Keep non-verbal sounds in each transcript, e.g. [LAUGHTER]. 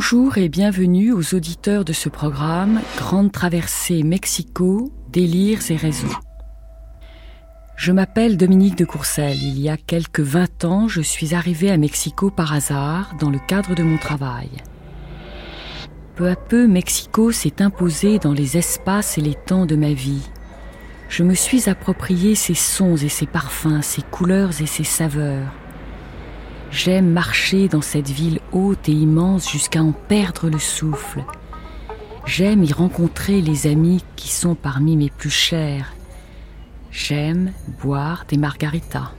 Bonjour et bienvenue aux auditeurs de ce programme Grande traversée Mexico, délires et raisons. Je m'appelle Dominique de Courcelles. Il y a quelques 20 ans, je suis arrivée à Mexico par hasard dans le cadre de mon travail. Peu à peu, Mexico s'est imposé dans les espaces et les temps de ma vie. Je me suis approprié ses sons et ses parfums, ses couleurs et ses saveurs. J'aime marcher dans cette ville haute et immense jusqu'à en perdre le souffle. J'aime y rencontrer les amis qui sont parmi mes plus chers. J'aime boire des margaritas.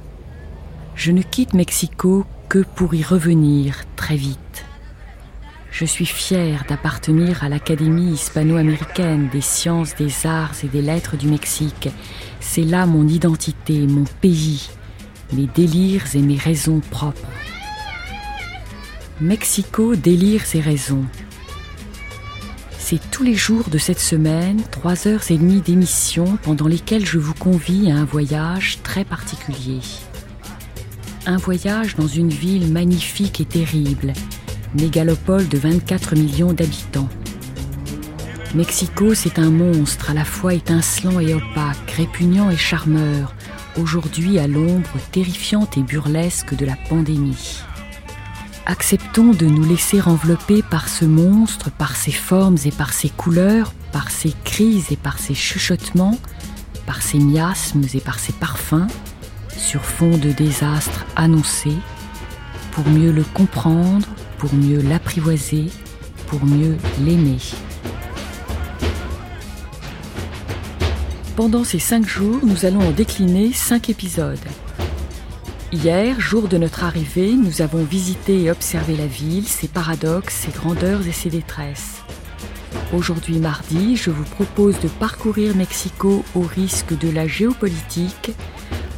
Je ne quitte Mexico que pour y revenir très vite. Je suis fière d'appartenir à l'Académie hispano-américaine des sciences, des arts et des lettres du Mexique. C'est là mon identité, mon pays, mes délires et mes raisons propres. Mexico délire ses raisons. C'est tous les jours de cette semaine, trois heures et demie d'émission pendant lesquelles je vous convie à un voyage très particulier. Un voyage dans une ville magnifique et terrible, mégalopole de 24 millions d'habitants. Mexico, c'est un monstre à la fois étincelant et opaque, répugnant et charmeur, aujourd'hui à l'ombre terrifiante et burlesque de la pandémie. Acceptons de nous laisser envelopper par ce monstre, par ses formes et par ses couleurs, par ses crises et par ses chuchotements, par ses miasmes et par ses parfums, sur fond de désastres annoncés, pour mieux le comprendre, pour mieux l'apprivoiser, pour mieux l'aimer. Pendant ces cinq jours, nous allons en décliner cinq épisodes. Hier, jour de notre arrivée, nous avons visité et observé la ville, ses paradoxes, ses grandeurs et ses détresses. Aujourd'hui mardi, je vous propose de parcourir Mexico au risque de la géopolitique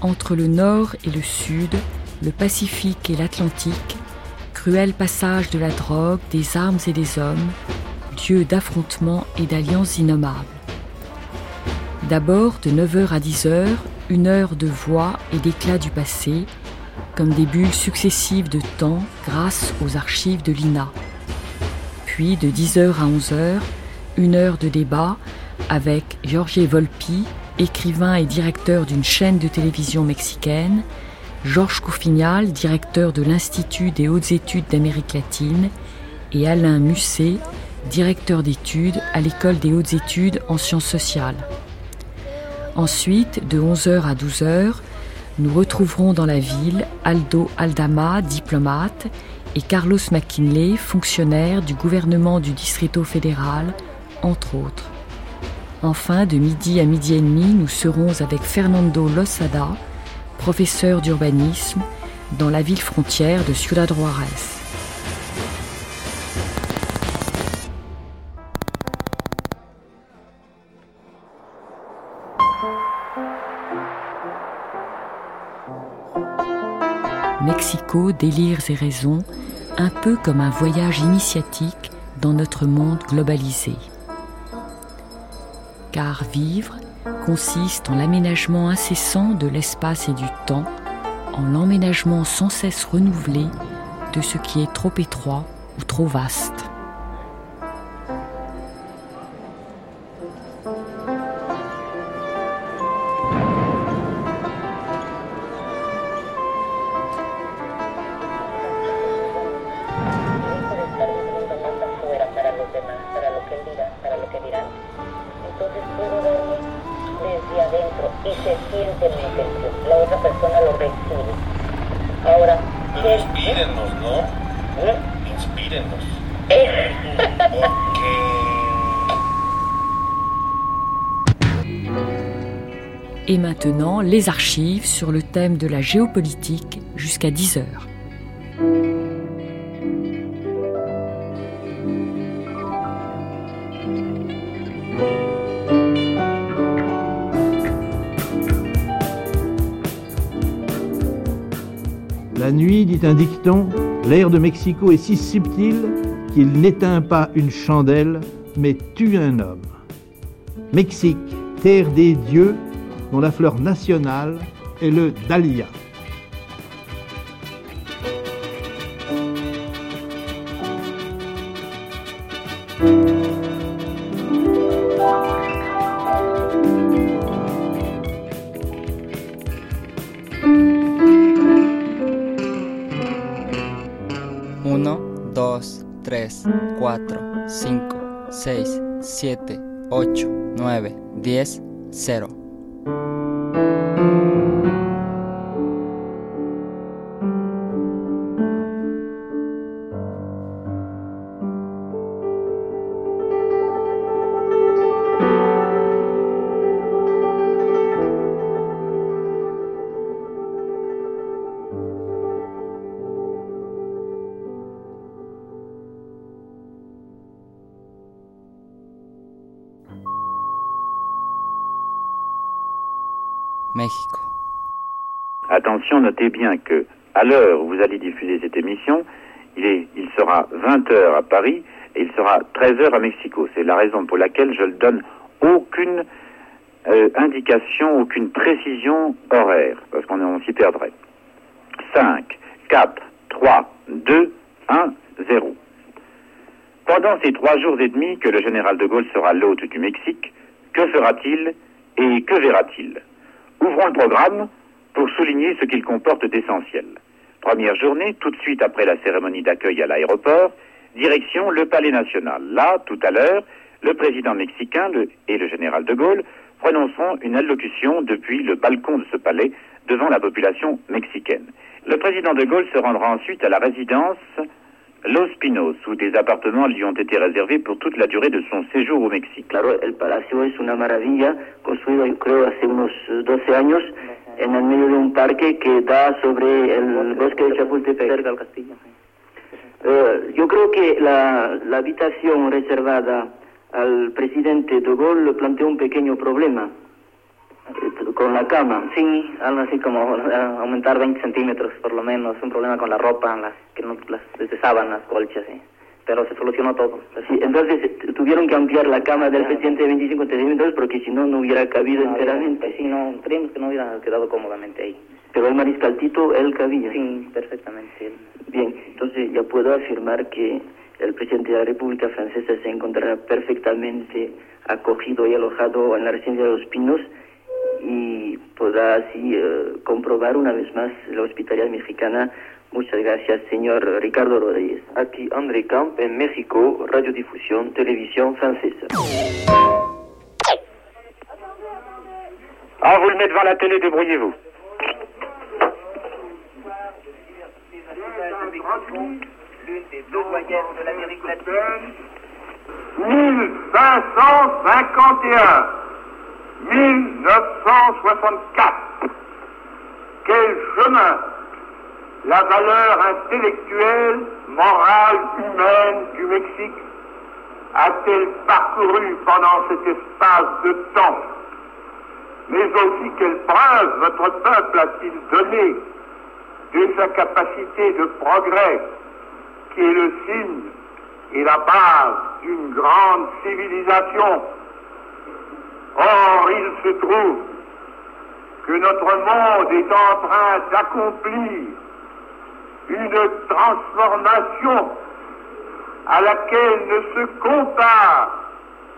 entre le nord et le sud, le Pacifique et l'Atlantique, cruel passage de la drogue, des armes et des hommes, lieu d'affrontements et d'alliances innommables. D'abord, de 9h à 10h, une heure de voix et d'éclat du passé, comme des bulles successives de temps grâce aux archives de l'INA. Puis de 10h à 11h, une heure de débat avec Jorge Volpi, écrivain et directeur d'une chaîne de télévision mexicaine, Georges Coufignal, directeur de l'Institut des hautes études d'Amérique latine, et Alain Musset, directeur d'études à l'École des hautes études en sciences sociales. Ensuite, de 11h à 12h, nous retrouverons dans la ville Aldo Aldama, diplomate, et Carlos McKinley, fonctionnaire du gouvernement du Distrito fédéral, entre autres. Enfin, de midi à midi et demi, nous serons avec Fernando Losada, professeur d'urbanisme, dans la ville frontière de Ciudad Juárez. Délires et raisons, un peu comme un voyage initiatique dans notre monde globalisé. Car vivre consiste en l'aménagement incessant de l'espace et du temps, en l'emménagement sans cesse renouvelé de ce qui est trop étroit ou trop vaste. maintenant les archives sur le thème de la géopolitique jusqu'à 10 heures. La nuit, dit un dicton, l'air de Mexico est si subtil qu'il n'éteint pas une chandelle, mais tue un homme. Mexique, terre des dieux, dont la fleur nationale est le dahlia. Notez bien que à l'heure où vous allez diffuser cette émission, il, est, il sera 20h à Paris et il sera 13h à Mexico. C'est la raison pour laquelle je ne donne aucune euh, indication, aucune précision horaire, parce qu'on on s'y perdrait. 5, 4, 3, 2, 1, 0. Pendant ces trois jours et demi que le général de Gaulle sera l'hôte du Mexique, que fera-t-il et que verra-t-il? Ouvrons le programme pour souligner ce qu'il comporte d'essentiel. Première journée, tout de suite après la cérémonie d'accueil à l'aéroport, direction le Palais national. Là, tout à l'heure, le président mexicain et le général de Gaulle prononceront une allocution depuis le balcon de ce palais devant la population mexicaine. Le président de Gaulle se rendra ensuite à la résidence Los Pinos, où des appartements lui ont été réservés pour toute la durée de son séjour au Mexique. El palacio es una maravilla, construido yo creo hace unos 12 años en el medio de un parque que da sobre el bosque de Chapultepec. Cerca al castillo. Eh, yo creo que la, la habitación reservada al presidente de Gaulle planteó un pequeño problema eh, con la cama. Sí, algo así como aumentar 20 centímetros por lo menos, un problema con la ropa, las que no, las sábanas, colchas, sí. Pero se solucionó todo. Entonces eh, tuvieron que ampliar la cama del presidente de 25 centímetros porque si no, no hubiera cabido No, enteramente. Sí, no, creímos que no hubiera quedado cómodamente ahí. Pero el mariscal Tito, él cabía. Sí, perfectamente. Bien, entonces ya puedo afirmar que el presidente de la República Francesa se encontrará perfectamente acogido y alojado en la residencia de los Pinos y podrá así eh, comprobar una vez más la hospitalidad mexicana. Muchas gracias, señor Ricardo Rodríguez. Aquí André Camp en México, Radiodifusión, Televisión Francesa. Ah, vous le mettez devant la télé, débrouillez-vous. L'une des deux doyennes de l'Amérique latine. 1551, 1964. Quel chemin la valeur intellectuelle, morale, humaine du Mexique a-t-elle parcouru pendant cet espace de temps? Mais aussi quelle preuve votre peuple a-t-il donné de sa capacité de progrès qui est le signe et la base d'une grande civilisation? Or, il se trouve que notre monde est en train d'accomplir une transformation à laquelle ne se compare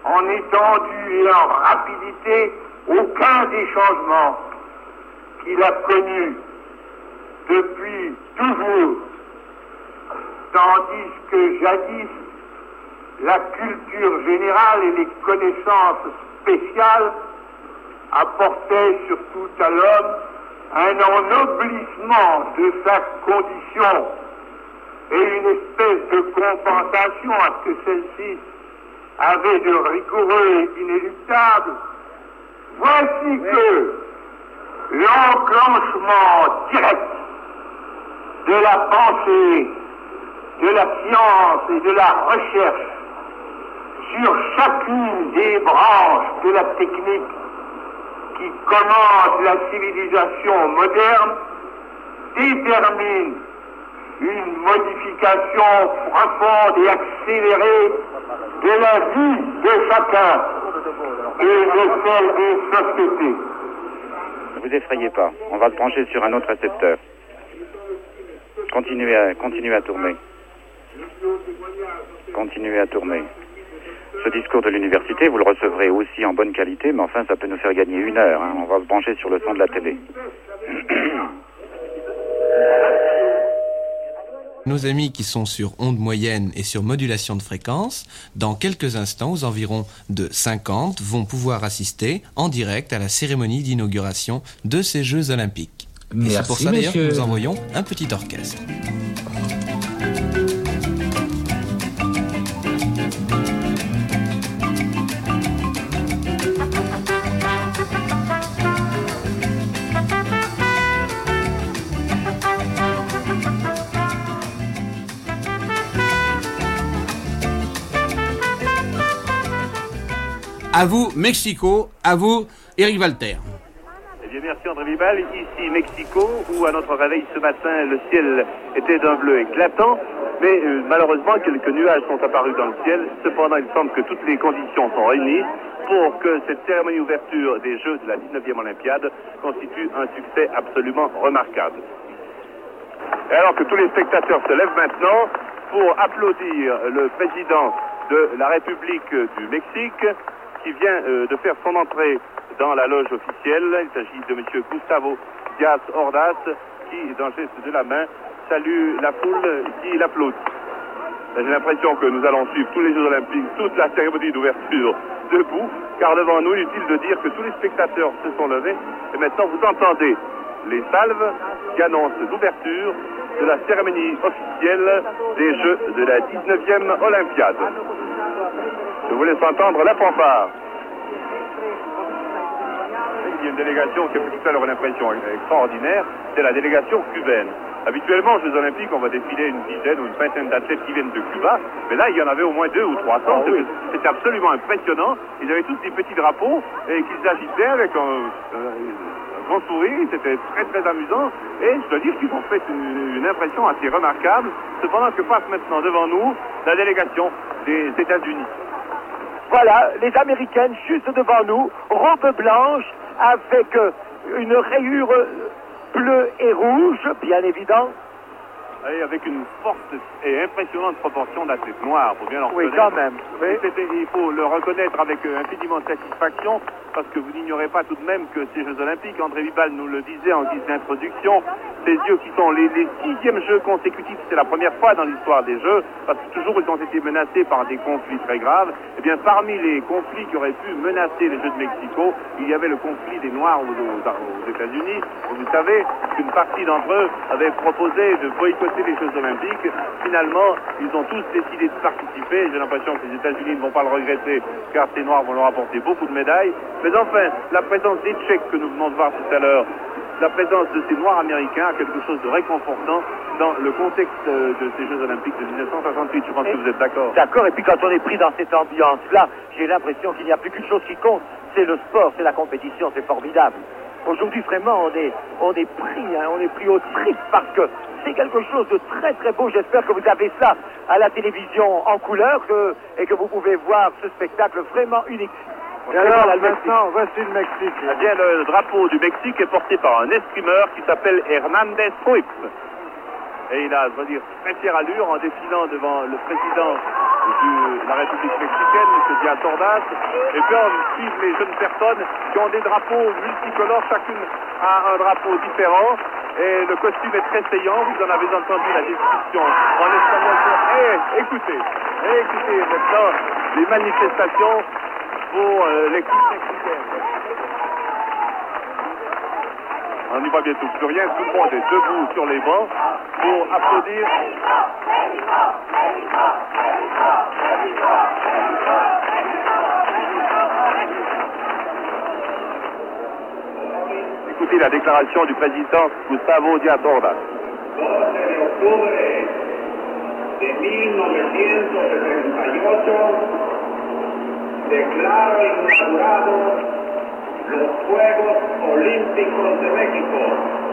en étendue et en rapidité aucun des changements qu'il a connus depuis toujours. Tandis que jadis la culture générale et les connaissances spéciales apportaient surtout à l'homme un ennoblissement de sa condition et une espèce de compensation à ce que celle-ci avait de rigoureux et d'inéluctable. Voici que l'enclenchement direct de la pensée de la science et de la recherche sur chacune des branches de la technique qui commande la civilisation moderne détermine une modification profonde et accélérée de la vie de chacun et de celle des sociétés. Ne vous effrayez pas, on va le brancher sur un autre récepteur. Continuez à, continuez à tourner. Continuez à tourner. Ce discours de l'université, vous le recevrez aussi en bonne qualité, mais enfin, ça peut nous faire gagner une heure. hein. On va se brancher sur le son de la télé. [CLEARS THROAT] Nos amis qui sont sur onde moyenne et sur modulation de fréquence, dans quelques instants, aux environs de 50, vont pouvoir assister en direct à la cérémonie d'inauguration de ces Jeux Olympiques. et c'est pour ça d'ailleurs que nous envoyons un petit orchestre. À vous, Mexico. À vous, Eric Walter. Eh bien, merci André Vibal. Ici Mexico, où à notre réveil ce matin, le ciel était d'un bleu éclatant. Mais euh, malheureusement, quelques nuages sont apparus dans le ciel. Cependant, il semble que toutes les conditions sont réunies pour que cette cérémonie d'ouverture des Jeux de la 19e Olympiade constitue un succès absolument remarquable. Et alors que tous les spectateurs se lèvent maintenant pour applaudir le président de la République du Mexique qui vient euh, de faire son entrée dans la loge officielle. Il s'agit de M. Gustavo Diaz Ordaz qui, d'un geste de la main, salue la foule qui l'applaudit. J'ai l'impression que nous allons suivre tous les Jeux Olympiques, toute la cérémonie d'ouverture debout, car devant nous, inutile de dire que tous les spectateurs se sont levés. Et maintenant, vous entendez les salves qui annoncent l'ouverture de la cérémonie officielle des Jeux de la 19e Olympiade. Je vous laisse entendre la fanfare. Il y a une délégation qui a tout à l'heure une impression extraordinaire, c'est la délégation cubaine. Habituellement, aux Jeux Olympiques, on va défiler une dizaine ou une vingtaine d'athlètes qui viennent de Cuba, mais là, il y en avait au moins deux ou trois cents. C'était- C'était absolument impressionnant. Ils avaient tous des petits drapeaux et qu'ils agitaient avec un grand sourire. C'était très, très amusant. Et je dois dire qu'ils ont fait une, une impression assez remarquable. Cependant, que passe maintenant devant nous la délégation des États-Unis. Voilà, les Américaines juste devant nous, robe blanche avec euh, une rayure euh, bleue et rouge, bien évident. Et avec une forte et impressionnante proportion d'athlètes noirs, faut bien Oui, quand même. Oui. Il faut le reconnaître avec euh, infiniment de satisfaction, parce que vous n'ignorez pas tout de même que ces Jeux Olympiques, André Vibal nous le disait en guise d'introduction, ces Jeux qui sont les, les sixièmes Jeux consécutifs, c'est la première fois dans l'histoire des Jeux, parce que toujours ils ont été menacés par des conflits très graves. Et bien, parmi les conflits qui auraient pu menacer les Jeux de Mexico, il y avait le conflit des Noirs aux, aux- aux États-Unis. Vous savez qu'une partie d'entre eux avait proposé de boycotter les Jeux Olympiques. Finalement, ils ont tous décidé de participer. J'ai l'impression que les États-Unis ne vont pas le regretter, car ces Noirs vont leur apporter beaucoup de médailles. Mais enfin, la présence des Tchèques que nous venons de voir tout à l'heure, la présence de ces Noirs américains a quelque chose de réconfortant dans le contexte euh, de ces Jeux Olympiques de 1968. Je pense que vous êtes d'accord. D'accord, et puis quand on est pris dans cette ambiance-là, j'ai l'impression qu'il n'y a plus qu'une chose qui compte, c'est le sport, c'est la compétition, c'est formidable. Aujourd'hui, vraiment, on est, on est pris, hein, on est pris au trip parce que c'est quelque chose de très très beau. J'espère que vous avez ça à la télévision en couleur que- et que vous pouvez voir ce spectacle vraiment unique. Et alors, maintenant, voici le Mexique. Eh bien, le drapeau du Mexique est porté par un escrimeur qui s'appelle Hernandez Ruiz. Et il a, je veux dire, très fière allure en défilant devant le président de la République mexicaine, M. Diaz Ordaz. Et puis, on suit les jeunes personnes qui ont des drapeaux multicolores, chacune a un drapeau différent. Et le costume est très saillant. Vous en avez entendu la description en espagnol. Et écoutez, et écoutez maintenant les manifestations pour euh, l'équipe mexicaine. On n'y voit bientôt plus rien, tout le monde est debout sur les bancs pour applaudir. Écoutez la déclaration du président Gustavo Díaz Ordaz. 12 de octubre de 1978 declaro inaugurados los Juegos Olímpicos de México.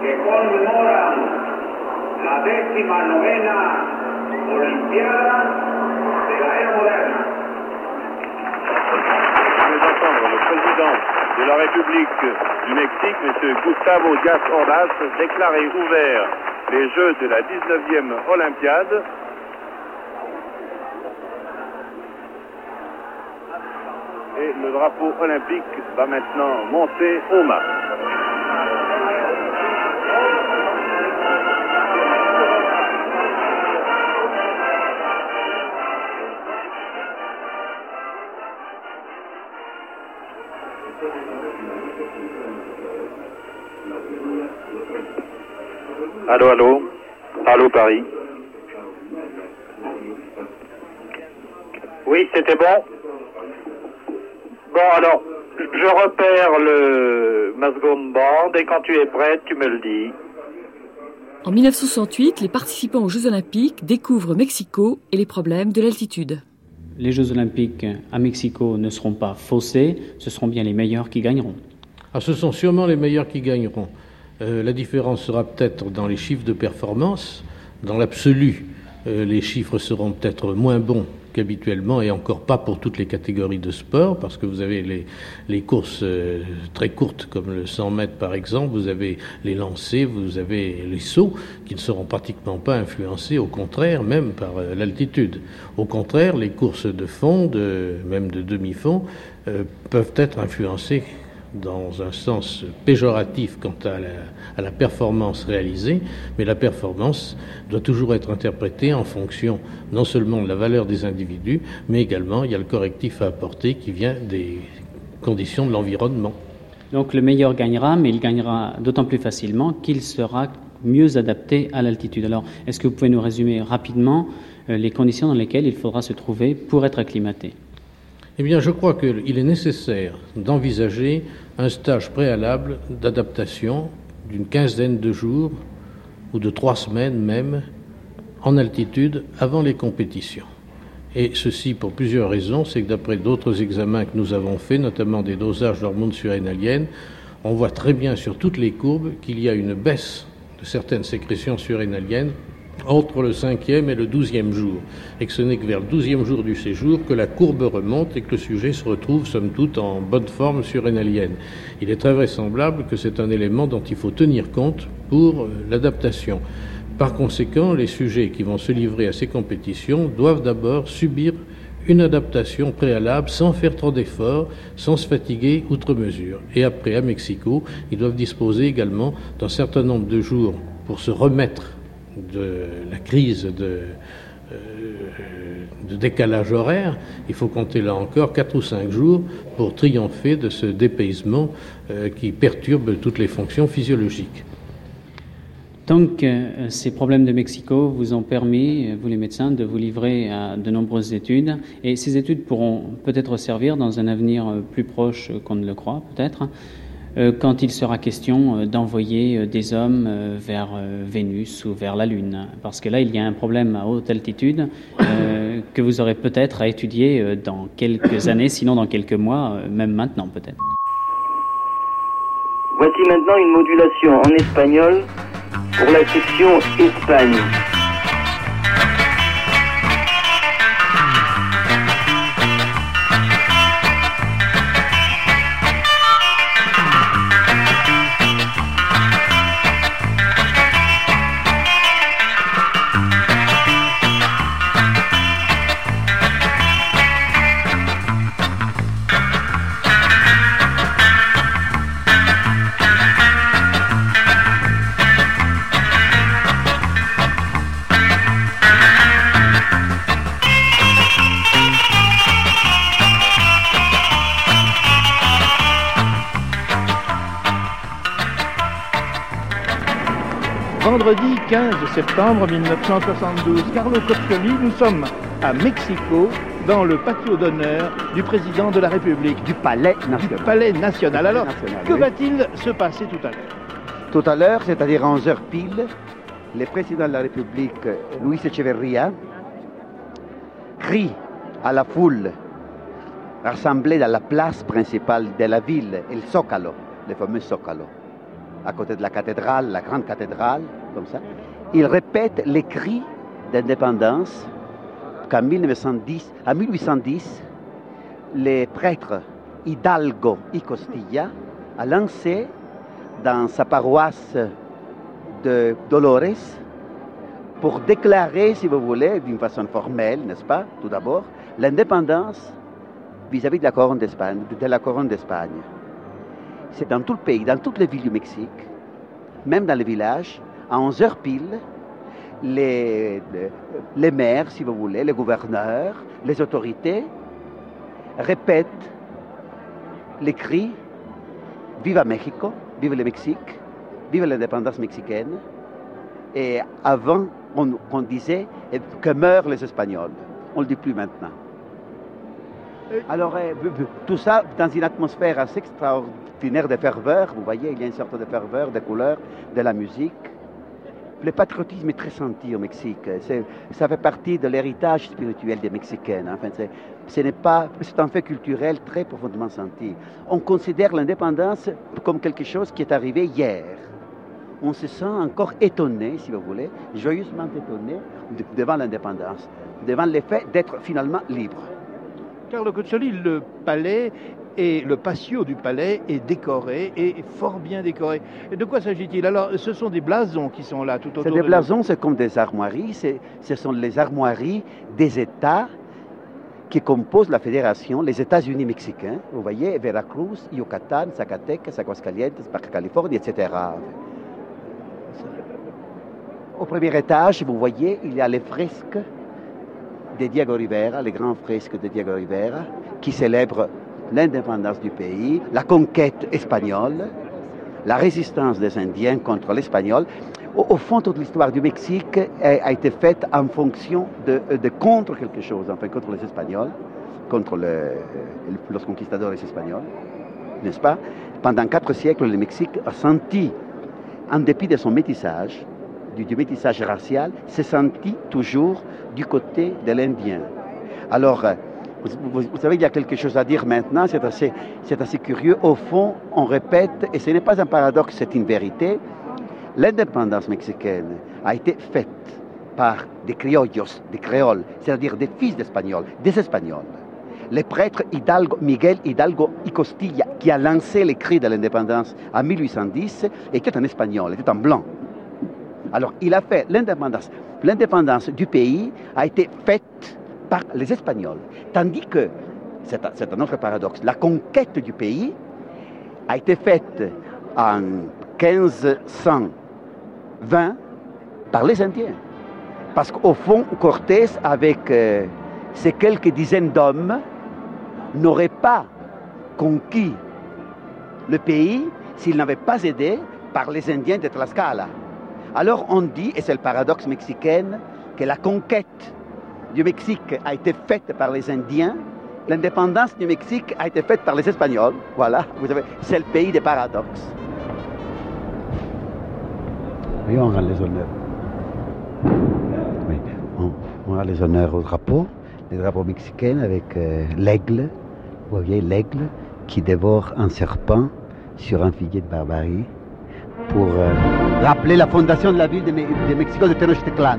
que conmemoran la décima novena Olimpiada de la vais entendre le président de la République du Mexique, M. Gustavo Díaz Ordaz, déclarer ouvert les Jeux de la 19e Olympiade. Le drapeau olympique va maintenant monter au mât. Allô, allô. Allô, Paris. Oui, c'était bon? Bon, alors, je repère le ma seconde bande et quand tu es prête, tu me le dis. En 1968, les participants aux Jeux Olympiques découvrent Mexico et les problèmes de l'altitude. Les Jeux Olympiques à Mexico ne seront pas faussés, ce seront bien les meilleurs qui gagneront. Ah, ce sont sûrement les meilleurs qui gagneront. Euh, la différence sera peut-être dans les chiffres de performance. Dans l'absolu, euh, les chiffres seront peut-être moins bons qu'habituellement et encore pas pour toutes les catégories de sport parce que vous avez les, courses euh, très courtes comme le 100 mètres par exemple, vous avez les lancers, vous avez les sauts qui ne seront pratiquement pas influencés, au contraire même par euh, l'altitude. Au contraire, les courses de fond, même de demi-fond, euh, peuvent être influencées dans un sens péjoratif quant à la, performance réalisée, mais la performance doit toujours être interprétée en fonction non seulement de la valeur des individus, mais également il y a le correctif à apporter qui vient des conditions de l'environnement. Donc le meilleur gagnera, mais il gagnera d'autant plus facilement qu'il sera mieux adapté à l'altitude. Alors, est-ce que vous pouvez nous résumer rapidement euh, les conditions dans lesquelles il faudra se trouver pour être acclimaté? Eh bien, je crois qu'il est nécessaire d'envisager un stage préalable d'adaptation d'une quinzaine de jours ou de trois semaines même en altitude avant les compétitions. Et ceci pour plusieurs raisons. C'est que d'après d'autres examens que nous avons faits, notamment des dosages d'hormones surrénaliennes, on voit très bien sur toutes les courbes qu'il y a une baisse de certaines sécrétions surrénaliennes entre le cinquième et le douzième jour, et que ce n'est que vers le douzième jour du séjour que la courbe remonte et que le sujet se retrouve, somme toute, en bonne forme surrénalienne. Il est très vraisemblable que c'est un élément dont il faut tenir compte pour euh, l'adaptation. Par conséquent, les sujets qui vont se livrer à ces compétitions doivent d'abord subir une adaptation préalable sans faire trop d'efforts, sans se fatiguer outre mesure. Et après, à Mexico, ils doivent disposer également d'un certain nombre de jours pour se remettre de la crise de, euh, de, décalage horaire, il faut compter là encore 4 ou 5 jours pour triompher de ce dépaysement euh, qui perturbe toutes les fonctions physiologiques. Donc, euh, ces problèmes de Mexico vous ont permis, vous les médecins, de vous livrer à de nombreuses études. Et ces études pourront peut-être servir dans un avenir plus proche qu'on ne le croit, peut-être, quand il sera question euh, d'envoyer euh, des hommes vers Vénus ou vers la Lune. Parce que là, il y a un problème à haute altitude [COUGHS] que vous aurez peut-être à étudier dans quelques [COUGHS] années, sinon dans quelques mois, même maintenant peut-être. Voici maintenant une modulation en espagnol pour la section Espagne. Vendredi 15 septembre 1972, Carlo Coccioli, nous sommes à Mexico, dans le patio d'honneur du président de la République. Du Palais National. Du Palais National. Alors, National, que oui. va-t-il se passer tout à l'heure? Tout à l'heure, c'est-à-dire à 11h pile, le président de la République, Luis Echeverría, crie à la foule rassemblée dans la place principale de la ville, el Zócalo, le fameux Zócalo. À côté de la cathédrale, la grande cathédrale, comme ça. Il répète les cris d'indépendance qu'en 1910, à 1810, les prêtres Hidalgo y Costilla a lancé dans sa paroisse de Dolores pour déclarer, si vous voulez, d'une façon formelle, n'est-ce pas, tout d'abord, l'indépendance vis-à-vis de la couronne d'Espagne. C'est dans tout le pays, dans toutes les villes du Mexique, même dans les villages, à 11 heures pile, les, les maires, si vous voulez, les gouverneurs, les autorités répètent les cris Viva Mexico, vive le Mexique, vive l'indépendance mexicaine. Et avant, on, disait que meurent les Espagnols. On ne le dit plus maintenant. Alors, euh, tout ça dans une atmosphère assez extraordinaire de ferveur. Vous voyez, il y a une sorte de ferveur, de couleur, de la musique. Le patriotisme est très senti au Mexique. Ça fait partie de l'héritage spirituel des Mexicains. Pas, c'est un fait culturel très profondément senti. On considère l'indépendance comme quelque chose qui est arrivé hier. On se sent encore étonné, si vous voulez, joyeusement étonné devant l'indépendance, devant l'effet d'être finalement libre. Carlo Cozzoli, le palais et le patio du palais est décoré et fort bien décoré. Et de quoi s'agit-il? Alors, ce sont des blasons qui sont là tout autour. C'est des blasons, c'est comme des armoiries. Ce sont les armoiries des États qui composent la fédération, les États-Unis mexicains. Vous voyez, Veracruz, Yucatan, Zacatecas, Aguascalientes, Baja Californie, etc. Au premier étage, vous voyez, il y a les fresques de Diego Rivera, les grands fresques de Diego Rivera, qui célèbrent l'indépendance du pays, la conquête espagnole, la résistance des Indiens contre l'espagnol. Au, fond, toute l'histoire du Mexique a, été faite en fonction de, contre quelque chose, enfin contre les Espagnols, contre le, los conquistadores espagnols, n'est-ce pas? Pendant quatre siècles, le Mexique a senti, en dépit de son métissage, du, métissage racial, s'est senti toujours du côté de l'Indien. Alors, vous, savez, il y a quelque chose à dire maintenant, c'est assez, c'est assez curieux. Au fond, on répète, et ce n'est pas un paradoxe, c'est une vérité, l'indépendance mexicaine a été faite par des criollos, des créoles, c'est-à-dire des fils d'Espagnols, des Espagnols. Le prêtre Hidalgo, Miguel Hidalgo y Costilla, qui a lancé les cris de l'indépendance en 1810, était un Espagnol, était un blanc. Alors, il a fait l'indépendance. L'indépendance du pays a été faite par les Espagnols. Tandis que, c'est un, autre paradoxe, la conquête du pays a été faite en 1520 par les Indiens. Parce qu'au fond, Cortés, avec euh, ces quelques dizaines d'hommes, n'aurait pas conquis le pays s'il n'avait pas aidé par les Indiens de Tlaxcala. Alors on dit, et c'est le paradoxe mexicain, que la conquête du Mexique a été faite par les Indiens, l'indépendance du Mexique a été faite par les Espagnols. Voilà, vous savez, c'est le pays des paradoxes. Oui, on rend les honneurs. Oui, on, rend les honneurs au drapeau, le drapeau mexicain avec euh, l'aigle, vous voyez l'aigle qui dévore un serpent sur un figuier de barbarie pour euh, rappeler la fondation de la ville de, de Mexico de Tenochtitlan.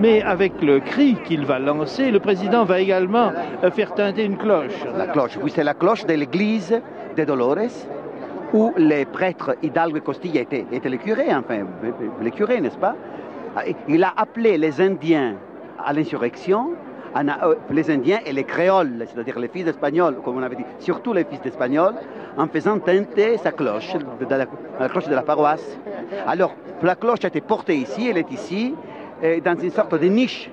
mais avec le cri qu'il va lancer, le président va également euh, faire teinter une cloche. La cloche, oui, c'est la cloche de l'église de Dolores, où les prêtres Hidalgo et Costilla étaient, les curés, enfin, les curés, n'est-ce pas? Il a appelé les Indiens à l'insurrection, euh, les Indiens et les créoles, c'est-à-dire les fils espagnols, comme on avait dit, surtout les fils espagnols, en faisant teinter sa cloche, la cloche de la paroisse. Alors, la cloche a été portée ici, elle est ici, dans une sorte de niche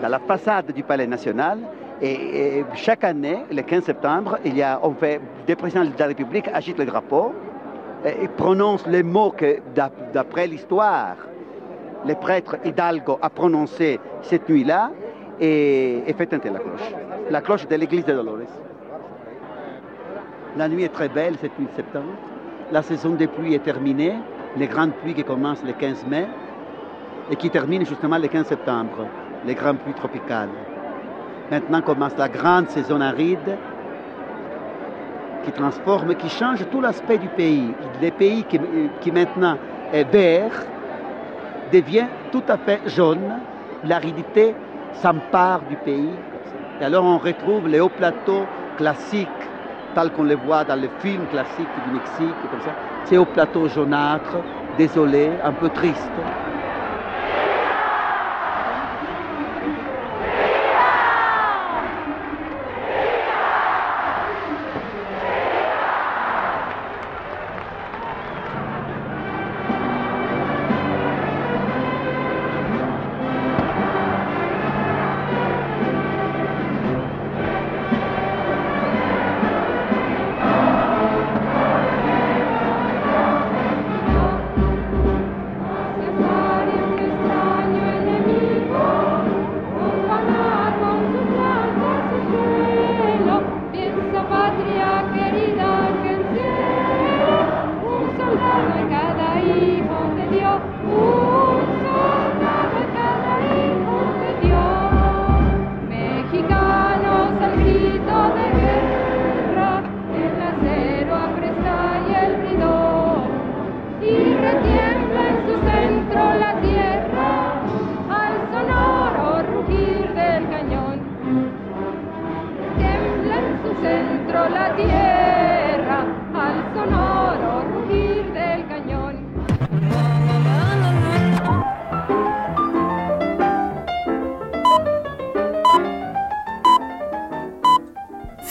dans la façade du Palais national. Et, chaque année, le 15 septembre, il y a, on fait, des présidents de la République agitent le drapeau et, prononcent les mots que, d'après l'histoire, le prêtre Hidalgo a prononcé cette nuit-là et, fait teinter la cloche. La cloche de l'église de Dolores. La nuit est très belle cette nuit de septembre. La saison des pluies est terminée. Les grandes pluies qui commencent le 15 mai et qui termine justement le 15 septembre, les grandes pluies tropicales. Maintenant commence la grande saison aride qui transforme, qui change tout l'aspect du pays. Le pays qui, qui maintenant est vert devient tout à fait jaune. L'aridité s'empare du pays. Et alors on retrouve les hauts plateaux classiques, tels qu'on les voit dans les films classiques du Mexique, comme ça. Ces hauts plateaux jaunâtres, désolés, un peu tristes.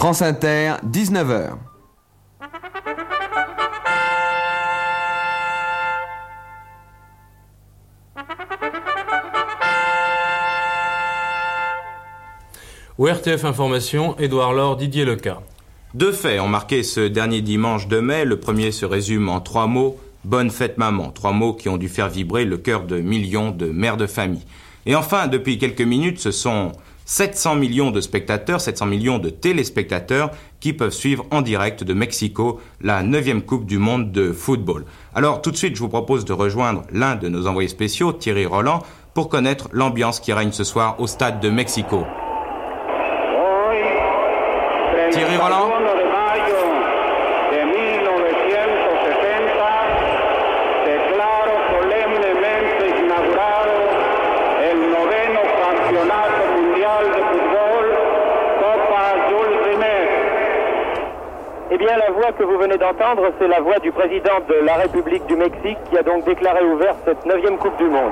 France Inter, 19h. ORTF Information, Édouard Laure, Didier Leca. Deux faits ont marqué ce dernier dimanche de mai. Le premier se résume en trois mots. Bonne fête maman. Trois mots qui ont dû faire vibrer le cœur de millions de mères de famille. Et enfin, depuis quelques minutes, ce sont 700 millions de spectateurs, 700 millions de téléspectateurs qui peuvent suivre en direct de Mexico la 9 Coupe du Monde de football. Alors tout de suite, je vous propose de rejoindre l'un de nos envoyés spéciaux, Thierry Roland, pour connaître l'ambiance qui règne ce soir au stade de Mexico. Thierry Roland que vous venez d'entendre, c'est la voix du président de la République du Mexique qui a donc déclaré ouverte cette neuvième Coupe du Monde.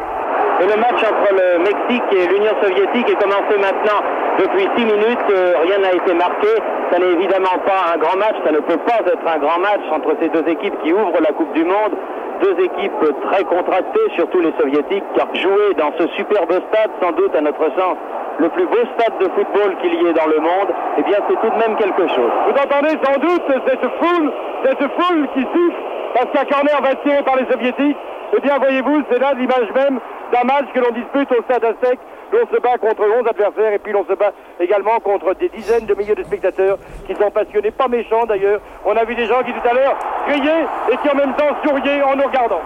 Et le match entre le Mexique et l'Union soviétique est commencé maintenant depuis six minutes. Euh, rien n'a été marqué. Ça n'est évidemment pas un grand match. Ça ne peut pas être un grand match entre ces deux équipes qui ouvrent la Coupe du Monde. Deux équipes très contrastées, surtout les soviétiques, car jouer dans ce superbe stade, sans doute à notre sens, le plus beau stade de football qu'il y ait dans le monde, eh bien c'est tout de même quelque chose. Vous entendez sans doute cette foule, cette foule qui souffle parce qu'un corner va tiré par les soviétiques. Eh bien voyez-vous, c'est là l'image même d'un match que l'on dispute au stade Aztec. L'on se bat contre 11 adversaires et puis l'on se bat également contre des dizaines de milliers de spectateurs qui sont passionnés, pas méchants d'ailleurs. On a vu des gens qui tout à l'heure criaient et qui en même temps souriaient en nous regardant.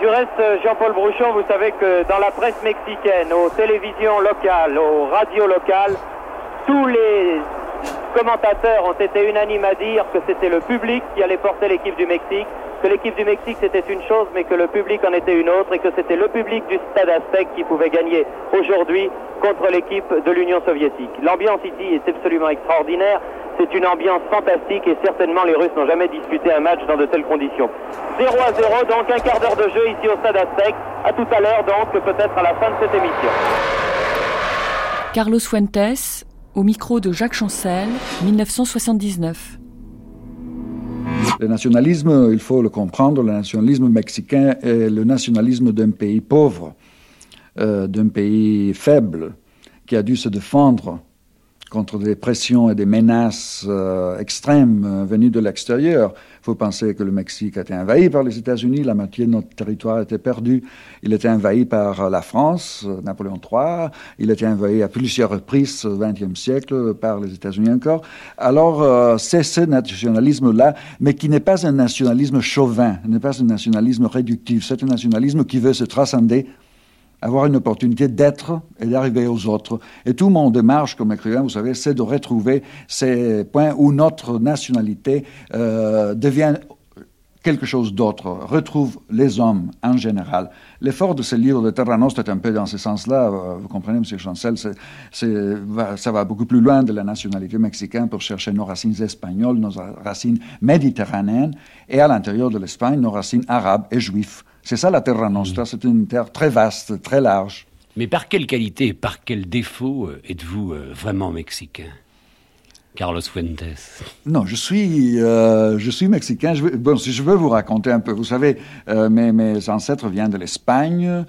Du reste, Jean-Paul Brouchon, vous savez que dans la presse mexicaine, aux télévisions locales, aux radios locales, tous les commentateurs ont été unanimes à dire que c'était le public qui allait porter l'équipe du Mexique, que l'équipe du Mexique c'était une chose, mais que le public en était une autre, et que c'était le public du Stade Aztec qui pouvait gagner aujourd'hui contre l'équipe de l'Union soviétique. L'ambiance ici est absolument extraordinaire. C'est une ambiance fantastique et certainement les Russes n'ont jamais disputé un match dans de telles conditions. 0 à 0, donc un quart d'heure de jeu ici au Stade Aztec. À tout à l'heure, donc peut-être à la fin de cette émission. Carlos Fuentes, au micro de Jacques Chancel, 1979. Le nationalisme, il faut le comprendre, le nationalisme mexicain est le nationalisme d'un pays pauvre, euh, d'un pays faible, qui a dû se défendre contre des pressions et des menaces euh, extrêmes euh, venues de l'extérieur. Il faut penser que le Mexique a été envahi par les États-Unis, la moitié de notre territoire était perdu. Il était envahi par la France, euh, Napoléon III. Il été envahi à plusieurs reprises au XXe siècle par les États-Unis encore. Alors, c'est ce nationalisme-là, mais qui n'est pas un nationalisme chauvin, n'est pas un nationalisme réductif. C'est un nationalisme qui veut se transcender avoir une opportunité d'être et d'arriver aux autres. Et tout mon démarche comme écrivain, vous savez, c'est de retrouver ces points où notre nationalité euh, devient quelque chose d'autre, retrouve les hommes en général. L'effort de ce livre de Terra Nostra est un peu dans ce sens-là. Euh, vous comprenez, M. Chancel, ça va beaucoup plus loin de la nationalité mexicaine pour chercher nos racines espagnoles, nos racines méditerranéennes, et à l'intérieur de l'Espagne, nos racines arabes et juives. C'est ça la Terra Nostra, c'est une terre très vaste, très large. Mais par quelle qualité, par quel défaut euh, êtes-vous euh, vraiment mexicain? Carlos Fuentes. Non, je suis, euh, je suis mexicain. Je bon, si je veux vous raconter un peu, vous savez, mes, mes, ancêtres viennent de l'Espagne,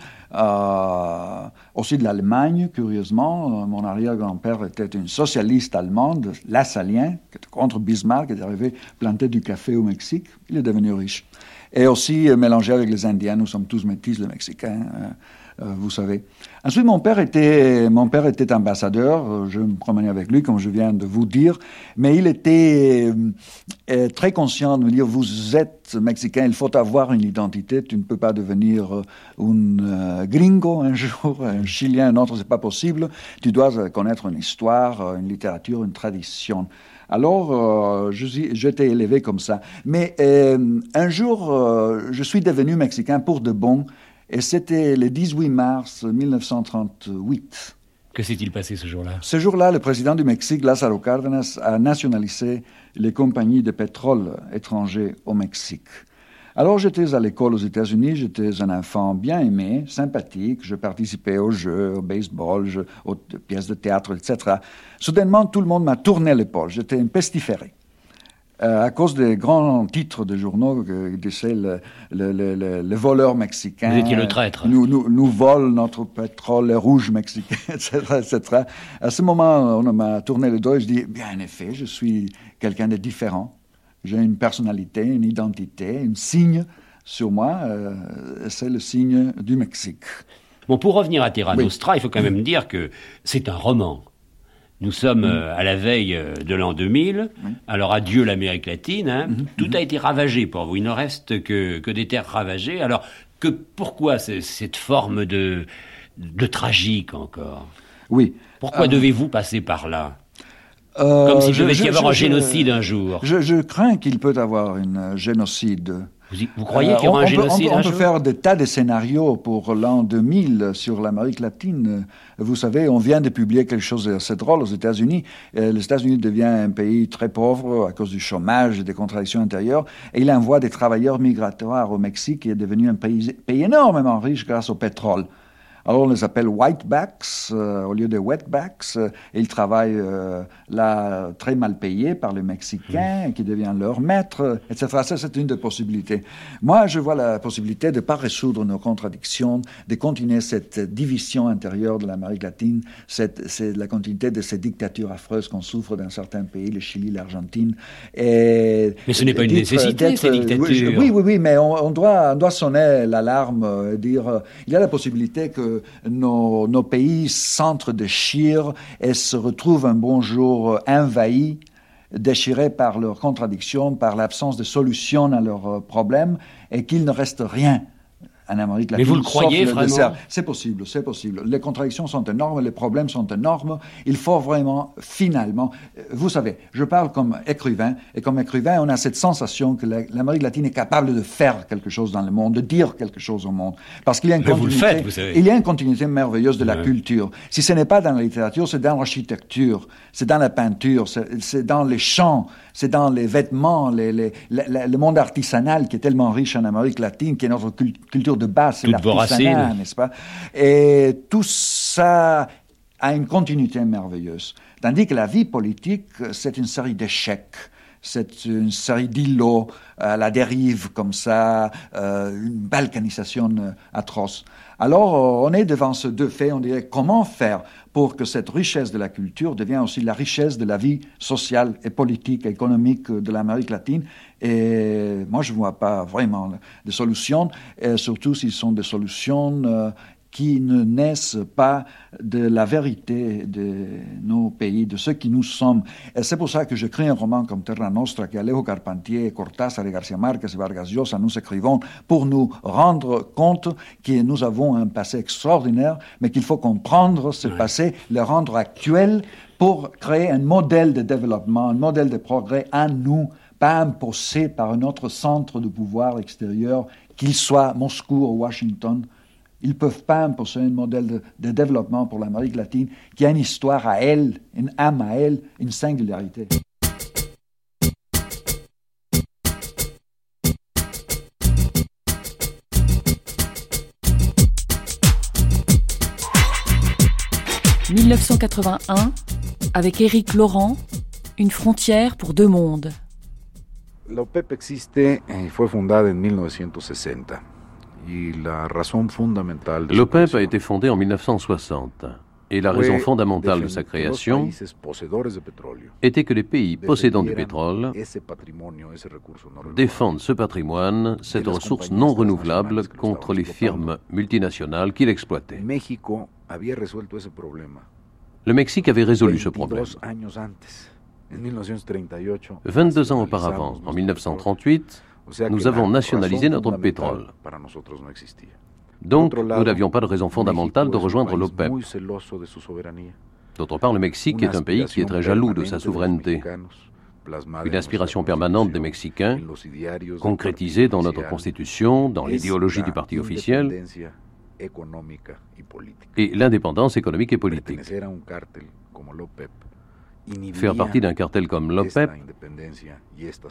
aussi de l'Allemagne, curieusement. Mon arrière-grand-père était une socialiste allemande, lassalien, qui était contre Bismarck, qui est arrivé planter du café au Mexique. Il est devenu riche et aussi euh, mélangé avec les Indiens. Nous sommes tous métis, le Mexicain, euh, euh, vous savez. Ensuite, mon père était, mon père était ambassadeur. Je me promenais avec lui, comme je viens de vous dire, mais il était très conscient de me dire vous êtes mexicain, il faut avoir une identité. Tu ne peux pas devenir un gringo un [LAUGHS] jour, un chilien un autre, c'est pas possible. Tu dois connaître une histoire, une littérature, une tradition. Alors, euh, j'étais élevé comme ça. Mais euh, un jour, euh, je suis devenu mexicain pour de bon, et c'était le 18 mars 1938. Que s'est-il passé ce jour-là? Ce jour-là, le président du Mexique, Lázaro Cárdenas, a nationalisé les compagnies de pétrole étrangers au Mexique. Alors j'étais à l'école aux États-Unis, j'étais un enfant bien aimé, sympathique, je participais aux jeux, au baseball, aux pièces de théâtre, etc. Soudainement, tout le monde m'a tourné l'épaule, j'étais un pestiféré. Euh, à cause des grands titres de journaux que disaient le, le, le, voleur mexicain. Vous étiez le traître. Nous, nous, nous vole notre pétrole rouge mexicain, [LAUGHS] etc., etc. À ce moment, on m'a tourné le dos et je dis, bien en effet, je suis quelqu'un de différent. J'ai une personnalité, une identité, un signe sur moi. Euh, c'est le signe du Mexique. Bon, pour revenir à Terra Nostra, il faut quand même dire que c'est un roman. Nous sommes euh, à la veille euh, de l'an 2000. Alors adieu l'Amérique latine. Hein. Mm-hmm. Tout a été ravagé pour vous. Il ne reste que, que des terres ravagées. Alors que pourquoi cette forme de, de tragique encore? Oui. Pourquoi devez-vous passer par là? Euh, Comme s'il devait y avoir un génocide un jour. Je, crains qu'il peut y avoir un génocide. Vous, croyez qu'il y aura un génocide On, un peut, on peut faire des tas de scénarios pour l'an 2000 sur l'Amérique latine. Vous savez, on vient de publier quelque chose d'assez drôle aux États-Unis. Euh, les États-Unis devient un pays très pauvre à cause du chômage et des contradictions intérieures. Et il envoie des travailleurs migratoires au Mexique, qui est devenu un pays énormément riche grâce au pétrole. Alors on les appelle whitebacks euh, au lieu de wetbacks. Euh, ils travaillent euh, là très mal payés par les Mexicains qui devient leur maître, etc. Ça, c'est une des possibilités. Moi, je vois la possibilité de ne pas résoudre nos contradictions, de continuer cette division intérieure de l'Amérique latine, c'est la continuité de ces dictatures affreuses qu'on souffre dans certains pays, le Chili, l'Argentine. Mais ce n'est pas une nécessité, ces dictatures. Oui, oui, oui, mais on, doit, on doit sonner l'alarme, dire il y a la possibilité que nos, pays s'entre-déchirent et se retrouvent un bon jour envahis, déchirés par leurs contradictions, par l'absence de solution à leurs problèmes, et qu'il ne reste rien en Amérique latine. Mais vous le croyez vraiment C'est possible, c'est possible. Les contradictions sont énormes, les problèmes sont énormes. Il faut vraiment, finalement, euh, vous savez, je parle comme écrivain, et comme écrivain, on a cette sensation que l'Amérique latine est capable de faire quelque chose dans le monde, de dire quelque chose au monde, parce qu'il y a une continuité. Il y a une continuité merveilleuse de la culture. Si ce n'est pas dans la littérature, c'est dans l'architecture, c'est dans la peinture, c'est dans les chants, c'est dans les vêtements, les, le monde artisanal qui est tellement riche en Amérique latine, qui est notre culture de base, c'est l'artisanat, n'est-ce pas? Et tout ça a une continuité merveilleuse. Tandis que la vie politique, c'est une série d'échecs c'est une série d'îlots à la dérive comme ça, euh, une balkanisation atroce. Alors on est devant ce deux faits, on dirait comment faire pour que cette richesse de la culture devienne aussi la richesse de la vie sociale et politique et économique de l'Amérique latine? Et moi, je ne vois pas vraiment de solutions, surtout s'ils sont des solutions euh, qui ne naissent pas de la vérité de nos pays, de ce qui nous sommes. Et c'est pour ça que j'écris un roman comme Terra Nostra, qu'Alejo Carpentier, Cortázar et Garcia Marquez et Vargas Llosa nous écrivons pour nous rendre compte que nous avons un passé extraordinaire, mais qu'il faut comprendre ce passé, le rendre actuel pour créer un modèle de développement, un modèle de progrès à nous, pas imposé par un autre centre de pouvoir extérieur, qu'il soit Moscou ou Washington. Ils ne peuvent pas imposer un modèle de, de développement pour l'Amérique latine qui a une histoire à elle, une âme à elle, une singularité. « 1981, avec Éric Laurent, une frontière pour deux mondes. L'OPEP existe et fue fundada en 1960. L'OPEP a été fondée en 1960 et la raison fondamentale de sa création était que les pays possédant du pétrole défendent ce patrimoine, cette ressource non renouvelable contre les firmes multinationales qui l'exploitaient. Le Mexique avait résolu ce problème. 22 ans auparavant, en 1938, nous avons nationalisé notre pétrole. Donc, nous n'avions pas de raison fondamentale de rejoindre l'OPEP. D'autre part, le Mexique est un pays qui est très jaloux de sa souveraineté. Une aspiration permanente des Mexicains, concrétisée dans notre constitution, dans l'idéologie du parti officiel, et l'indépendance économique et politique. Faire partie d'un cartel comme l'OPEP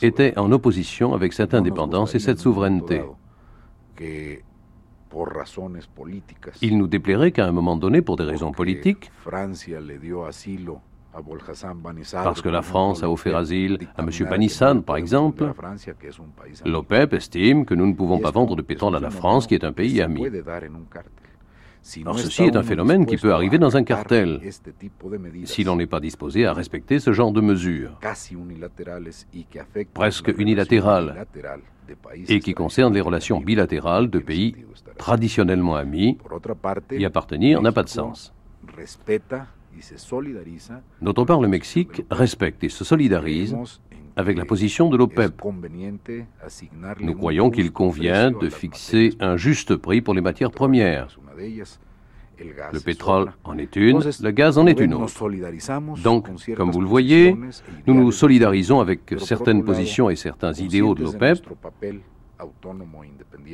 était en opposition avec cette indépendance et cette souveraineté. Il nous déplairait qu'à un moment donné, pour des raisons politiques, parce que la France a offert asile à M. Panissan, par exemple, l'OPEP estime que nous ne pouvons pas vendre de pétrole à la France, qui est un pays ami. Alors ceci est un phénomène qui peut arriver dans un cartel si l'on n'est pas disposé à respecter ce genre de mesures, presque unilatérales, et qui concernent les relations bilatérales de pays traditionnellement amis. Y appartenir n'a pas de sens. D'autre part, le Mexique respecte et se solidarise avec la position de l'OPEP. Nous croyons qu'il convient de fixer un juste prix pour les matières premières. Le pétrole en est une, le gaz en est une autre. Donc, comme vous le voyez, nous nous solidarisons avec certaines positions et certains idéaux de l'OPEP,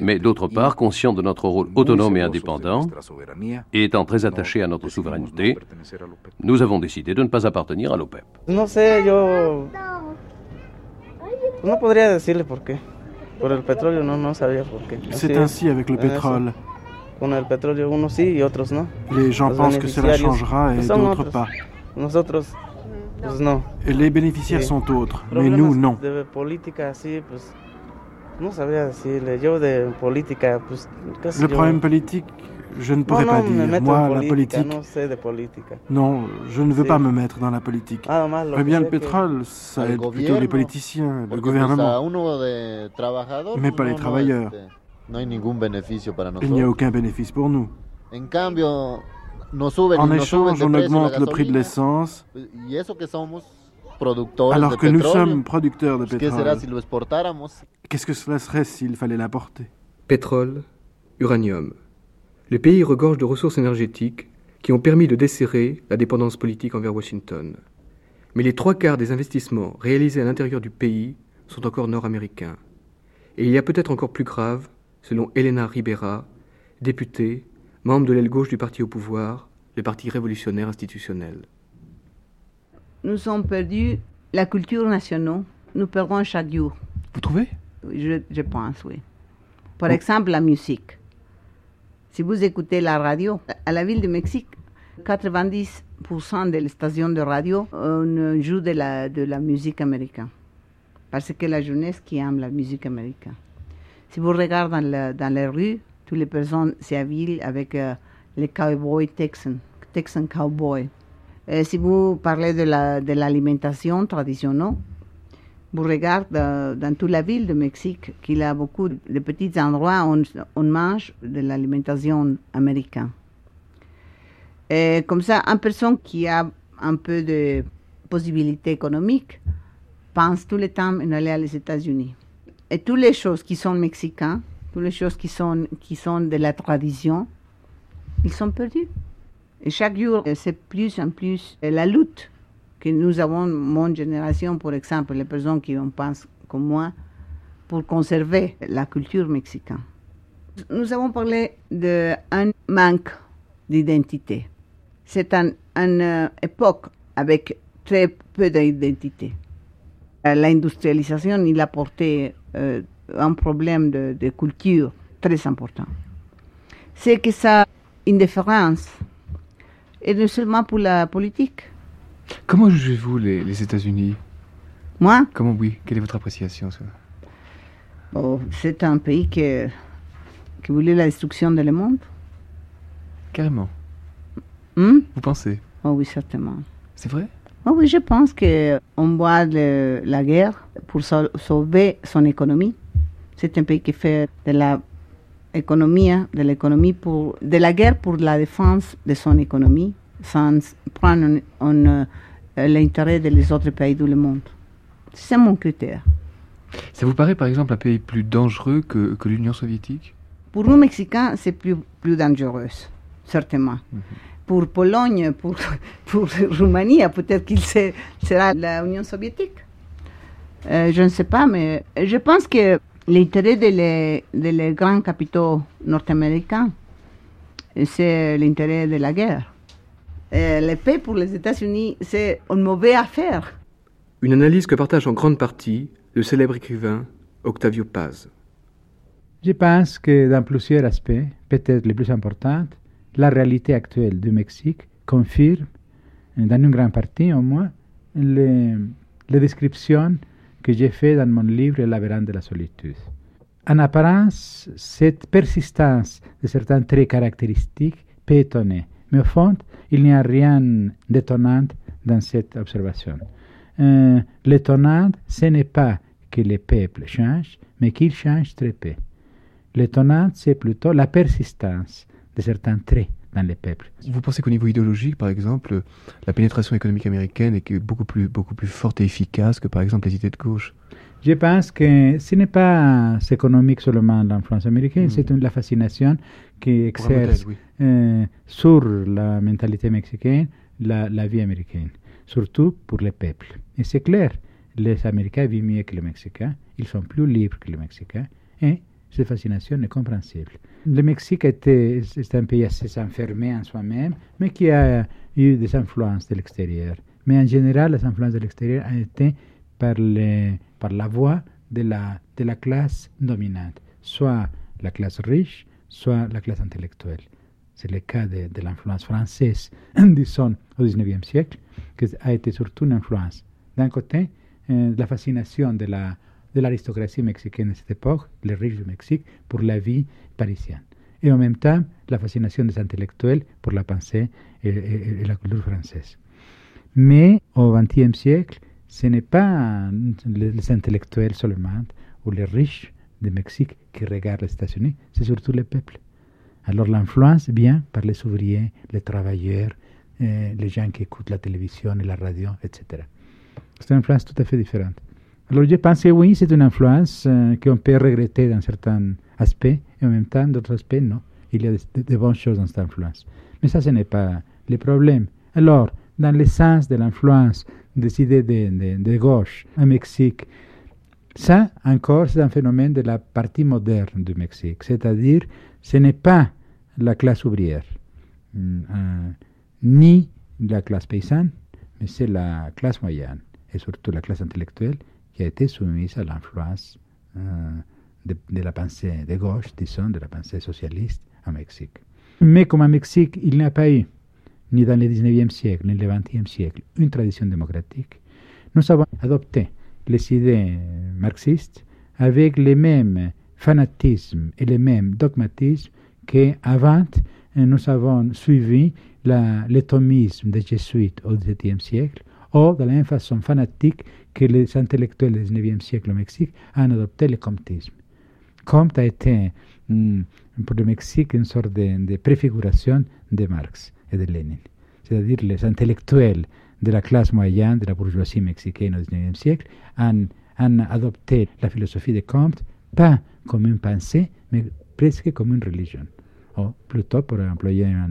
mais d'autre part, conscients de notre rôle autonome et indépendant, et étant très attachés à notre souveraineté, nous avons décidé de ne pas appartenir à l'OPEP. No podría decirle por qué. Por el petróleo no, no sabía por qué. C'est ainsi avec le pétrole. Con el petróleo unos sí y otros no. Les gens Los pensent que cela changera et pues son d'autres otros. pas. Nosotros, pues no. Et les bénéficiaires Sí. sont autres, mais Problemas nous, non. De política, sí, pues. No sabría decirle. Yo de política, pues. casi Le yo- problème politique, je ne pourrais pas no me dire. Moi, la politique, non, je ne veux pas me mettre dans la politique. Lo Eh bien, le pétrole, ça aide plutôt les politiciens, le gouvernement. Mais pas no, les travailleurs. Il n'y a aucun bénéfice pour nous. En cambio, nos suben y En nos suben échange, on augmente le prix de l'essence, alors que nous sommes producteurs de Pues, ¿Qué será pétrole? Qu'est-ce que cela serait s'il fallait l'apporter? Pétrole, uranium. Les pays regorgent de ressources énergétiques qui ont permis de desserrer la dépendance politique envers Washington. Mais les trois quarts des investissements réalisés à l'intérieur du pays sont encore nord-américains. Et il y a peut-être encore plus grave, selon Elena Ribera, députée, membre de l'aile gauche du parti au pouvoir, le Parti révolutionnaire institutionnel. Nous avons perdu la culture nationale. Nous perdons chaque jour. Vous trouvez? Je, je pense, oui. Par Oh. exemple, la musique. Si vous écoutez la radio, à la ville de Mexique, 90% des stations de radio on joue de la, musique américaine. Parce que la jeunesse qui aime la musique américaine. Si vous regardez dans, les rues, toutes les personnes s'habillent avec euh, les cowboys texans, texan cowboy. Euh, si vous parlez de l'alimentation traditionnelle, Vous regardez dans toute la ville de Mexique qu'il a beaucoup de petits endroits où on, mange de l'alimentation américaine. Et comme ça, une personne qui a un peu de possibilités économiques pense tout le temps à aller aux États-Unis. Et toutes les choses qui sont mexicaines, toutes les choses qui sont, qui sont de la tradition, ils sont perdus. Et chaque jour, c'est plus en plus la lutte que nous avons, mon génération, par exemple, les personnes qui en pensent comme moi, pour conserver la culture mexicaine. Nous avons parlé d'un manque d'identité. C'est une, une époque avec très peu d'identité. Euh, L'industrialisation, il a porté euh, un problème de, de, culture très important. C'est que ça indifférence, et non seulement pour la politique, Comment jugez-vous les, les États-Unis? Moi? Comment, oui Quelle est votre appréciation oh, C'est un pays qui, qui voulait la destruction de le monde. Carrément. Hmm? Vous pensez? Oh oui, certainement. C'est vrai? Oh oui, je pense qu'on voit le, la guerre pour sauver son économie. C'est un pays qui fait de la économie, de l'économie pour, de la guerre pour la défense de son économie sans prendre en, en, l'intérêt des autres pays du monde. C'est mon critère. Ça vous paraît par exemple un pays plus dangereux que, que l'Union soviétique? Pour nous, Mexicains, c'est plus, plus dangereux, certainement. Mm -hmm. Pour Pologne, pour, [LAUGHS] pour Roumanie, peut-être qu'il sera l'Union soviétique. Euh, je ne sais pas, mais je pense que l'intérêt des de grands capitaux nord-américains, c'est l'intérêt de la guerre. Euh, la paix pour les États-Unis, c'est une mauvaise affaire. Une analyse que partage en grande partie le célèbre écrivain Octavio Paz. Je pense que dans plusieurs aspects, peut-être les plus importants, la réalité actuelle du Mexique confirme, dans une grande partie au moins, les, les descriptions que j'ai faites dans mon livre La véranda de la solitude. En apparence, cette persistance de certains traits caractéristiques peut étonner, mais au fond, il n'y a rien d'étonnant dans cette observation. Euh, L'étonnant, ce n'est pas que les peuples changent, mais qu'ils changent très peu. L'étonnant, c'est plutôt la persistance de certains traits dans les peuples. Vous pensez qu'au niveau idéologique, par exemple, la pénétration économique américaine est beaucoup plus, beaucoup plus forte et efficace que, par exemple, les idées de gauche? Je pense que ce n'est pas économique seulement l'influence américaine, mmh. c'est la fascination qui exerce oui. euh, sur la mentalité mexicaine la, la, vie américaine, surtout pour les peuples. Et c'est clair, les Américains vivent mieux que les Mexicains, ils sont plus libres que les Mexicains, et cette fascination est compréhensible. Le Mexique était, est un pays assez enfermé en soi-même, mais qui a eu des influences de l'extérieur. Mais en général, les influences de l'extérieur ont été par, les, par la voie de la, classe dominante, soit la classe riche, soit la classe intellectuelle. C'est le cas de, l'influence française, [COUGHS] disons, au XIXe siècle, qui a été surtout une influence. D'un côté, euh, la fascination de la l'aristocratie mexicaine à cette époque, les riches du Mexique, pour la vie parisienne. Et en même temps, la fascination des intellectuels pour la pensée et, et la culture française. Mais au XXe siècle, ce n'est pas les intellectuels seulement ou les riches du Mexique qui regardent les États-Unis, c'est surtout le peuple. Alors l'influence vient par les ouvriers, les travailleurs, euh, les gens qui écoutent la télévision et la radio, etc. C'est une influence tout à fait différente. Alors je pense que oui, c'est une influence euh, qu'on peut regretter dans certains aspects, et en même temps, d'autres aspects, non. Il y a de, de, bonnes choses dans cette influence. Mais ça, ce n'est pas le problème. Alors, dans le sens de l'influence des idées de, gauche au Mexique, ça, encore, c'est un phénomène de la partie moderne du Mexique. C'est-à-dire, ce n'est pas la classe ouvrière, euh, ni la classe paysanne, mais c'est la classe moyenne, et surtout la classe intellectuelle, qui a été soumise à l'influence euh, de, la pensée de gauche, disons, de la pensée socialiste au Mexique. Mais comme au Mexique, il n'y a pas eu, ni dans le 19e siècle, ni le 20e siècle, une tradition démocratique, nous avons adopté les idées marxistes avec les mêmes fanatismes et les mêmes dogmatismes qu'avant nous avons suivi la, le thomisme des jésuites au XVIIe siècle ou de la même façon fanatique que les intellectuels du XIXe siècle au Mexique ont adopté le comtisme. Comte a été mm, pour le Mexique une sorte de, préfiguration de Marx et de Lénine. C'est-à-dire les intellectuels de la classe moyenne, de la bourgeoisie mexicaine au XIXe siècle, ont, adopté la philosophie de Comte, pas comme une pensée, mais presque comme une religion, ou plutôt, pour employer un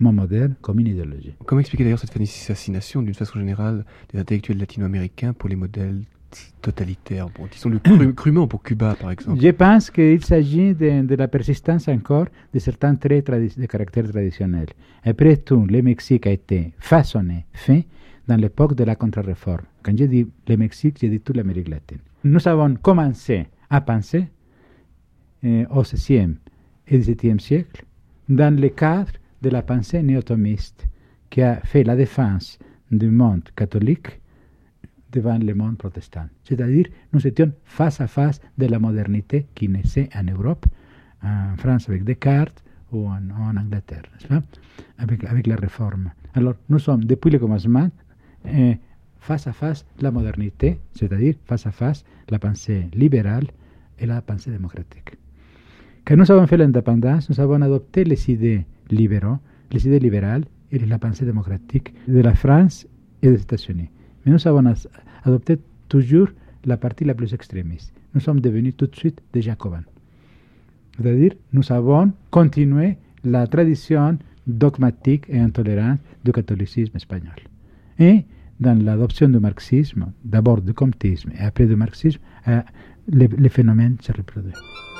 mot moderne, comme une idéologie. Comment expliquer d'ailleurs cette fascination, d'une façon générale, des intellectuels latino-américains pour les modèles totalitaires, bon, disons le crûment [CLEARS THROAT] pour Cuba, par exemple Je pense qu'il s'agit de, la persistance encore de certains traits de caractère traditionnel. Après tout, le Mexique a été façonné, fait, dans l'époque de la contre-réforme. Quand je dis le Mexique, je dis toute l'Amérique latine. Nous avons commencé à penser euh, au XVIe et XVIIe siècle dans le cadre de la pensée néotomiste qui a fait la défense du monde catholique devant le monde protestant. C'est-à-dire, nous étions face à face de la modernité qui naissait en Europe, en France avec Descartes ou en, en Angleterre, avec, avec la réforme. Alors, nous sommes, depuis le commencement, euh, face à face la modernité, c'est-à-dire face à face la pensée libérale et la pensée démocratique. Quand nous avons fait l'indépendance, nous avons adopté les idées libéraux, les idées libérales et la pensée démocratique de la France et des États-Unis. Mais nous avons adopté toujours la partie la plus extrémiste. Nous sommes devenus tout de suite des jacobins. C'est-à-dire, nous avons continué la tradition dogmatique et intolérante du catholicisme espagnol. Et dans l'adoption du marxisme, d'abord du comtisme et après du marxisme, euh, les phénomènes se reproduisent.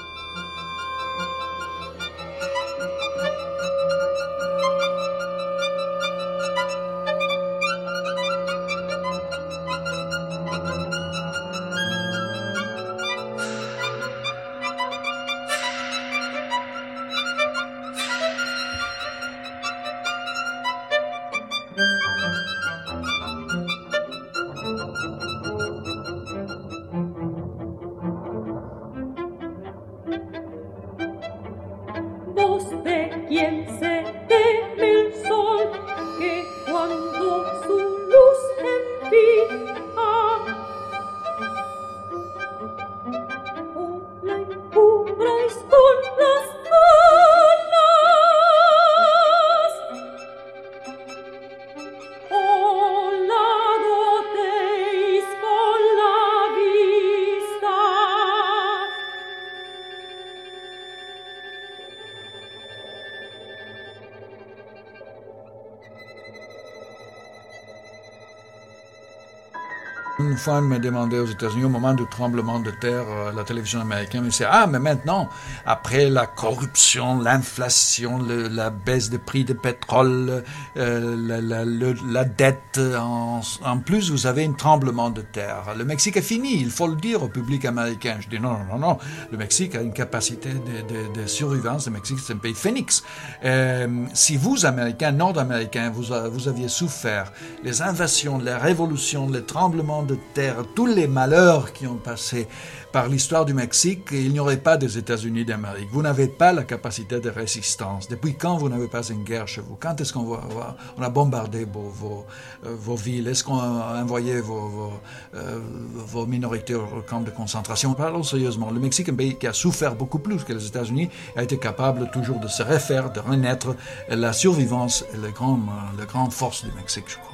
Il m'a demandé aux États-Unis, au moment du tremblement de terre, euh, la télévision américaine me disait Ah, mais maintenant, après la corruption, l'inflation, la baisse des prix du pétrole, euh, la, dette, en, plus, vous avez un tremblement de terre. Le Mexique est fini, il faut le dire au public américain. Je dis Non, non, non, non. Le Mexique a une capacité de, survivance. Le Mexique, c'est un pays phénix. Euh, si vous, Américains, Nord-Américains, vous, vous aviez souffert les invasions, les révolutions, les tremblements de tous les malheurs qui ont passé par l'histoire du Mexique, il n'y aurait pas des États-Unis d'Amérique. Vous n'avez pas la capacité de résistance. Depuis quand vous n'avez pas une guerre chez vous? Quand est-ce qu'on on a bombardé vos, vos, euh, vos villes? Est-ce qu'on a envoyé vos, vos, euh, vos, minorités au camp de concentration? Parlons sérieusement. Le Mexique, un pays qui a souffert beaucoup plus que les États-Unis, a été capable toujours de se refaire, de renaître. La survivance est la grande, la grande force du Mexique, je crois.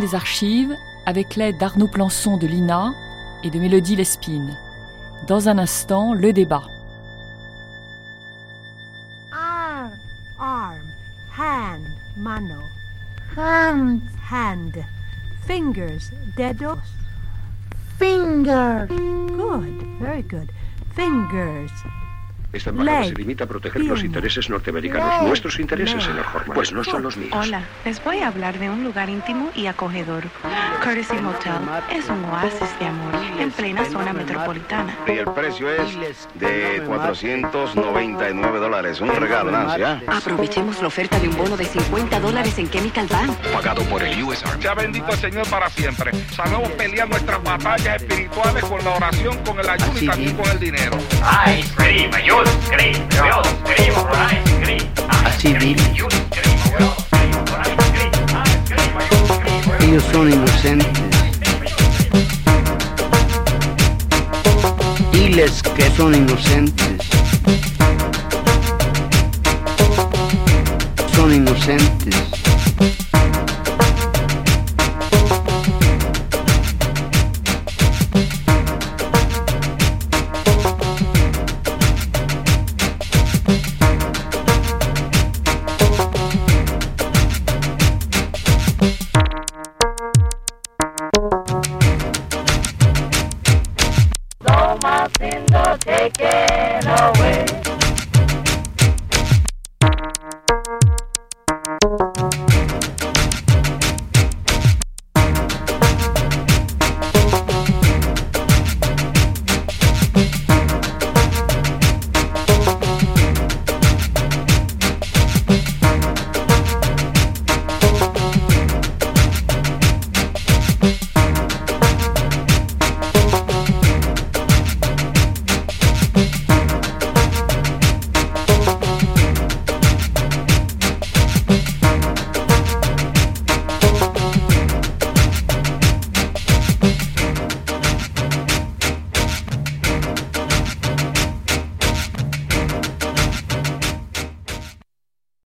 Des archives avec l'aide d'Arnaud Plançon de l'INA et de Mélodie Lespine. Dans un instant, le débat. Arm, arm, hand, mano. Hand, hand. Fingers, dedos. Fingers. Good, very good. Fingers. Esta embajada se limita a proteger los intereses norteamericanos, nuestros intereses, señor Horman. Pues no son los míos. Hola, les voy a hablar de un lugar íntimo y acogedor. Courtesy Motel es un oasis de amor en plena zona metropolitana. Y el precio es de 499 dólares. Un regalo, Nancy, ¿ah? Aprovechemos la oferta de un bono de 50 dólares en Chemical Bank. Pagado por el US Army. Sea bendito el Señor para siempre. Sabemos pelear nuestras batallas espirituales con la oración, con el ayuno y también con el dinero. Ay, escribe, yo Así vive. Ellos son inocentes. Diles que son inocentes. Son inocentes.